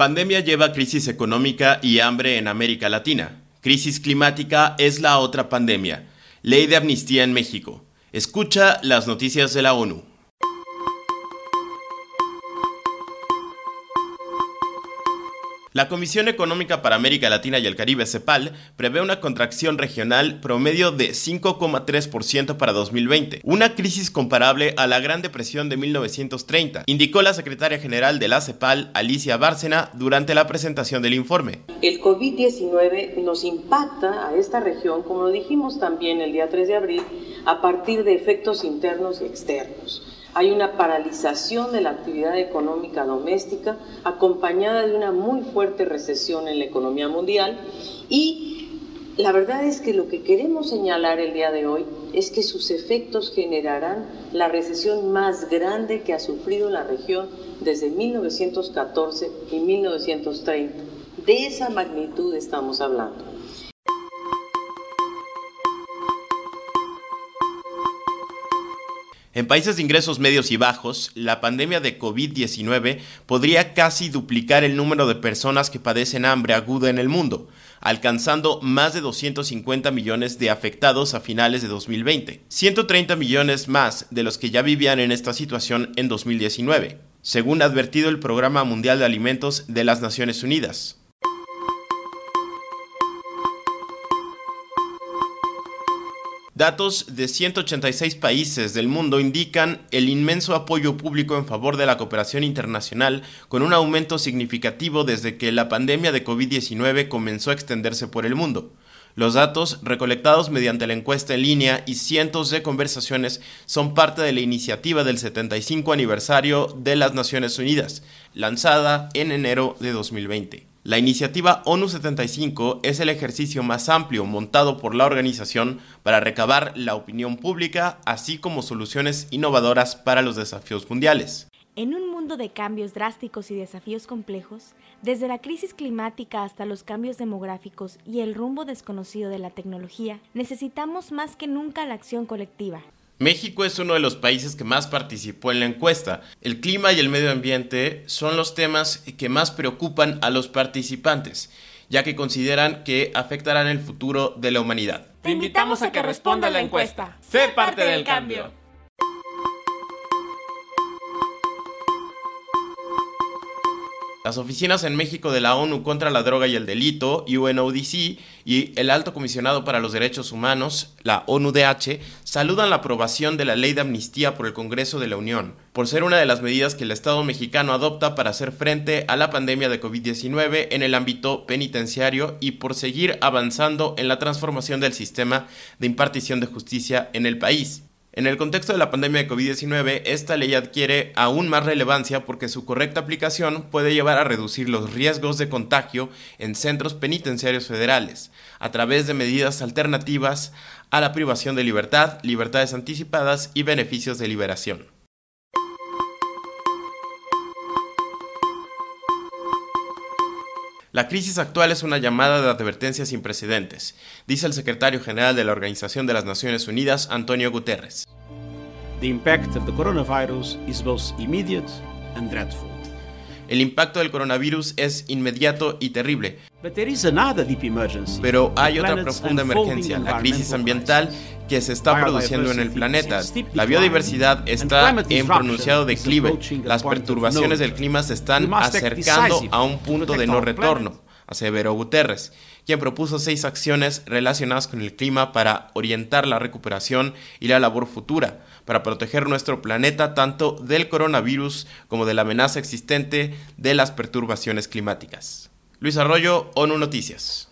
Pandemia lleva crisis económica y hambre en América Latina. Crisis climática es la otra pandemia. Ley de amnistía en México. Escucha las noticias de la ONU. La Comisión Económica para América Latina y el Caribe, CEPAL, prevé una contracción regional promedio de 5,3% para 2020, una crisis comparable a la Gran Depresión de 1930, indicó la secretaria general de la CEPAL, Alicia Bárcena, durante la presentación del informe. El COVID-19 nos impacta a esta región, como lo dijimos también el día 3 de abril, a partir de efectos internos y externos hay una paralización de la actividad económica doméstica acompañada de una muy fuerte recesión en la economía mundial y la verdad es que lo que queremos señalar el día de hoy es que sus efectos generarán la recesión más grande que ha sufrido la región desde 1914 y 1930. De esa magnitud estamos hablando. En países de ingresos medios y bajos, la pandemia de COVID-19 podría casi duplicar el número de personas que padecen hambre aguda en el mundo, alcanzando más de 250 millones de afectados a finales de 2020, 130 millones más de los que ya vivían en esta situación en 2019, según ha advertido el Programa Mundial de Alimentos de las Naciones Unidas. Datos de 186 países del mundo indican el inmenso apoyo público en favor de la cooperación internacional, con un aumento significativo desde que la pandemia de COVID-19 comenzó a extenderse por el mundo. Los datos, recolectados mediante la encuesta en línea y cientos de conversaciones, son parte de la iniciativa del 75 aniversario de las Naciones Unidas, lanzada en enero de 2020. La iniciativa ONU 75 es el ejercicio más amplio montado por la organización para recabar la opinión pública, así como soluciones innovadoras para los desafíos mundiales. En un mundo de cambios drásticos y desafíos complejos, desde la crisis climática hasta los cambios demográficos y el rumbo desconocido de la tecnología, necesitamos más que nunca la acción colectiva. México es uno de los países que más participó en la encuesta. El clima y el medio ambiente son los temas que más preocupan a los participantes, ya que consideran que afectarán el futuro de la humanidad. Te invitamos a que responda a la encuesta. Sé parte del cambio. Las oficinas en México de la ONU contra la droga y el delito, UNODC, y el Alto Comisionado para los Derechos Humanos, la ONUDH, saludan la aprobación de la ley de amnistía por el Congreso de la Unión, por ser una de las medidas que el Estado mexicano adopta para hacer frente a la pandemia de COVID-19 en el ámbito penitenciario y por seguir avanzando en la transformación del sistema de impartición de justicia en el país. En el contexto de la pandemia de COVID-19, esta ley adquiere aún más relevancia porque su correcta aplicación puede llevar a reducir los riesgos de contagio en centros penitenciarios federales, a través de medidas alternativas a la privación de libertad, libertades anticipadas y beneficios de liberación. La crisis actual es una llamada de advertencia sin precedentes, dice el secretario general de la Organización de las Naciones Unidas, Antonio Guterres. The impact of the coronavirus is both immediate and dreadful. El impacto del coronavirus es inmediato y terrible. Pero hay otra profunda emergencia, la crisis ambiental que se está produciendo en el planeta. La biodiversidad está en pronunciado declive. Las perturbaciones del clima se están acercando a un punto de no retorno, aseveró Guterres, quien propuso seis acciones relacionadas con el clima para orientar la recuperación y la labor futura para proteger nuestro planeta tanto del coronavirus como de la amenaza existente de las perturbaciones climáticas. Luis Arroyo, ONU Noticias.